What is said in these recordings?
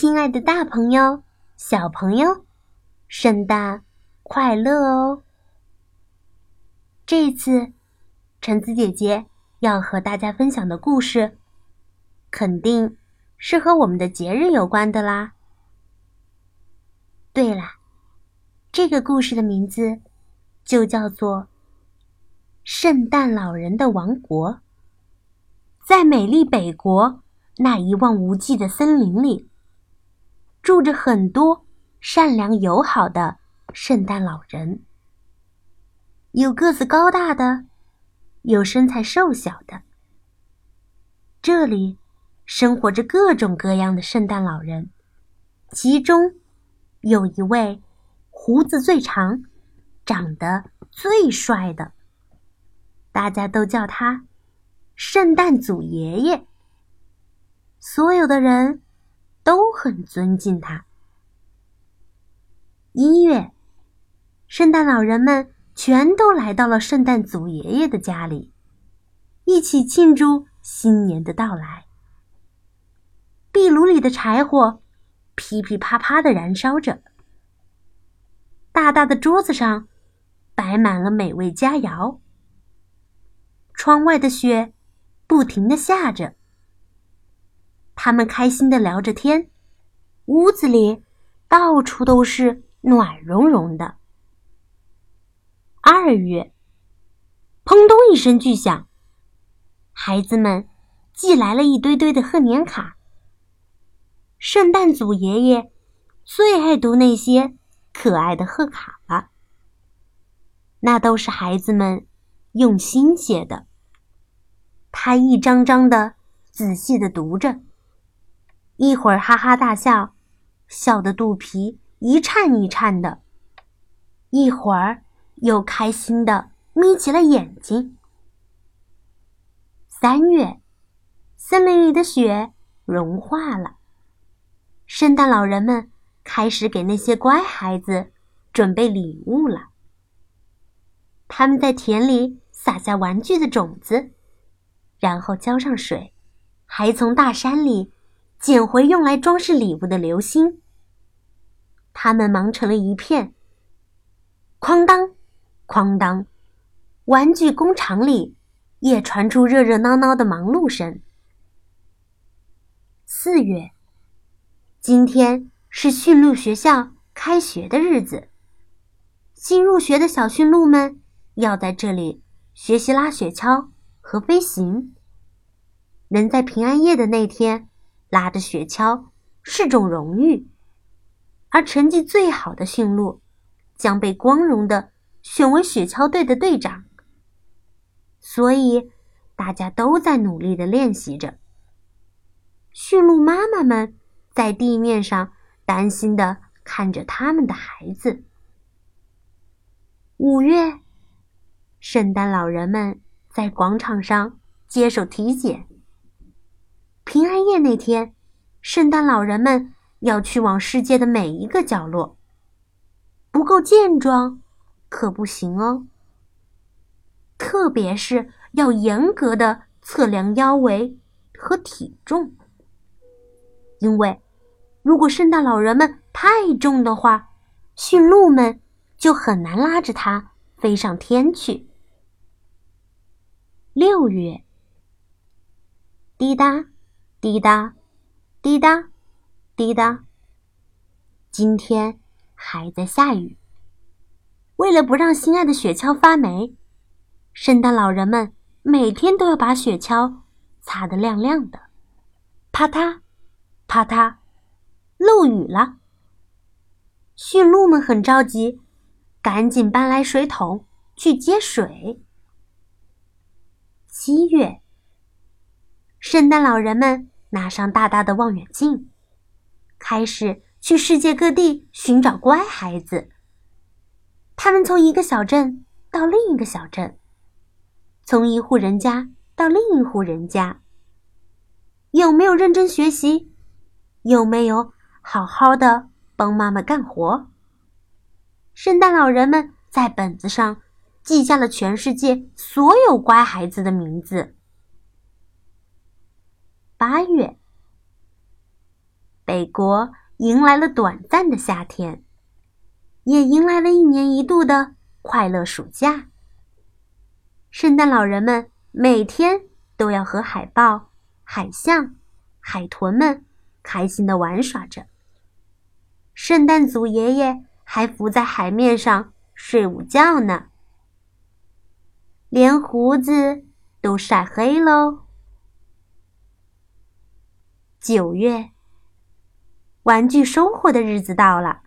亲爱的，大朋友、小朋友，圣诞快乐哦！这次，橙子姐姐要和大家分享的故事，肯定是和我们的节日有关的啦。对了，这个故事的名字就叫做《圣诞老人的王国》。在美丽北国那一望无际的森林里。住着很多善良友好的圣诞老人，有个子高大的，有身材瘦小的。这里生活着各种各样的圣诞老人，其中有一位胡子最长、长得最帅的，大家都叫他圣诞祖爷爷。所有的人。都很尊敬他。一月，圣诞老人们全都来到了圣诞祖爷爷的家里，一起庆祝新年的到来。壁炉里的柴火噼噼啪啪的燃烧着，大大的桌子上摆满了美味佳肴。窗外的雪不停的下着。他们开心的聊着天，屋子里到处都是暖融融的。二月，砰咚一声巨响，孩子们寄来了一堆堆的贺年卡。圣诞祖爷爷最爱读那些可爱的贺卡了，那都是孩子们用心写的。他一张张的仔细的读着。一会儿哈哈大笑，笑得肚皮一颤一颤的；一会儿又开心的眯起了眼睛。三月，森林里的雪融化了，圣诞老人们开始给那些乖孩子准备礼物了。他们在田里撒下玩具的种子，然后浇上水，还从大山里。捡回用来装饰礼物的流星，他们忙成了一片。哐当，哐当，玩具工厂里也传出热热闹闹的忙碌声。四月，今天是驯鹿学校开学的日子，新入学的小驯鹿们要在这里学习拉雪橇和飞行。能在平安夜的那天。拉着雪橇是种荣誉，而成绩最好的驯鹿将被光荣的选为雪橇队的队长。所以，大家都在努力的练习着。驯鹿妈妈们在地面上担心的看着他们的孩子。五月，圣诞老人们在广场上接受体检。平安夜那天，圣诞老人们要去往世界的每一个角落。不够健壮可不行哦。特别是要严格的测量腰围和体重，因为如果圣诞老人们太重的话，驯鹿们就很难拉着它飞上天去。六月，滴答。滴答，滴答，滴答。今天还在下雨。为了不让心爱的雪橇发霉，圣诞老人们每天都要把雪橇擦得亮亮的。啪嗒，啪嗒，漏雨了。驯鹿们很着急，赶紧搬来水桶去接水。七月。圣诞老人们拿上大大的望远镜，开始去世界各地寻找乖孩子。他们从一个小镇到另一个小镇，从一户人家到另一户人家。有没有认真学习？有没有好好的帮妈妈干活？圣诞老人们在本子上记下了全世界所有乖孩子的名字。八月，北国迎来了短暂的夏天，也迎来了一年一度的快乐暑假。圣诞老人们每天都要和海豹、海象、海豚们开心的玩耍着。圣诞祖爷爷还浮在海面上睡午觉呢，连胡子都晒黑喽。九月，玩具收获的日子到了。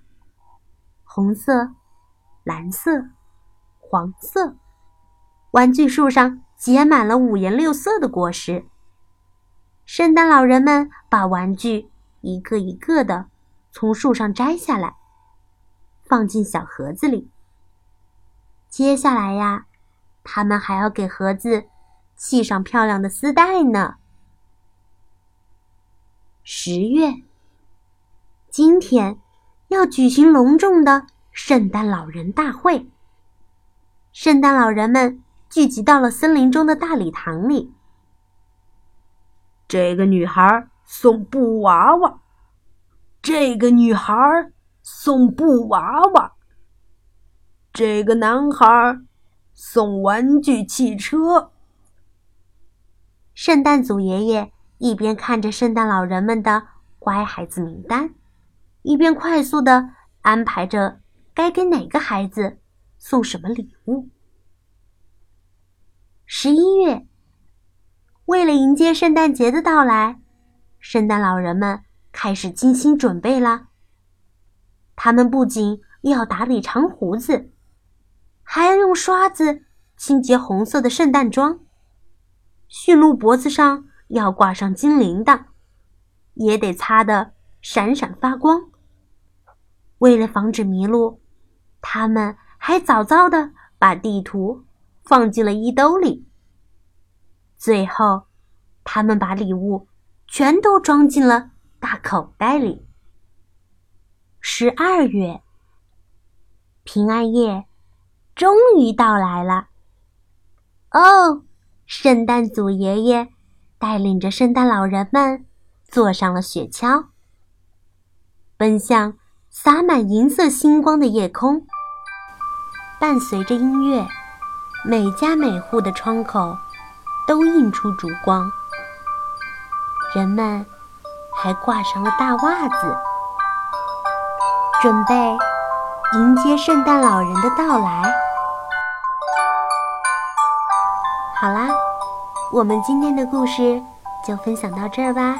红色、蓝色、黄色，玩具树上结满了五颜六色的果实。圣诞老人们把玩具一个一个的从树上摘下来，放进小盒子里。接下来呀，他们还要给盒子系上漂亮的丝带呢。十月，今天要举行隆重的圣诞老人大会。圣诞老人们聚集到了森林中的大礼堂里。这个女孩送布娃娃，这个女孩送布娃娃，这个男孩送玩具汽车。圣诞祖爷爷。一边看着圣诞老人们的乖孩子名单，一边快速的安排着该给哪个孩子送什么礼物。十一月，为了迎接圣诞节的到来，圣诞老人们开始精心准备了。他们不仅要打理长胡子，还要用刷子清洁红色的圣诞装，驯鹿脖子上。要挂上金铃铛，也得擦得闪闪发光。为了防止迷路，他们还早早的把地图放进了衣兜里。最后，他们把礼物全都装进了大口袋里。十二月，平安夜终于到来了。哦，圣诞祖爷爷。带领着圣诞老人们坐上了雪橇，奔向洒满银色星光的夜空。伴随着音乐，每家每户的窗口都映出烛光。人们还挂上了大袜子，准备迎接圣诞老人的到来。好啦。我们今天的故事就分享到这儿吧。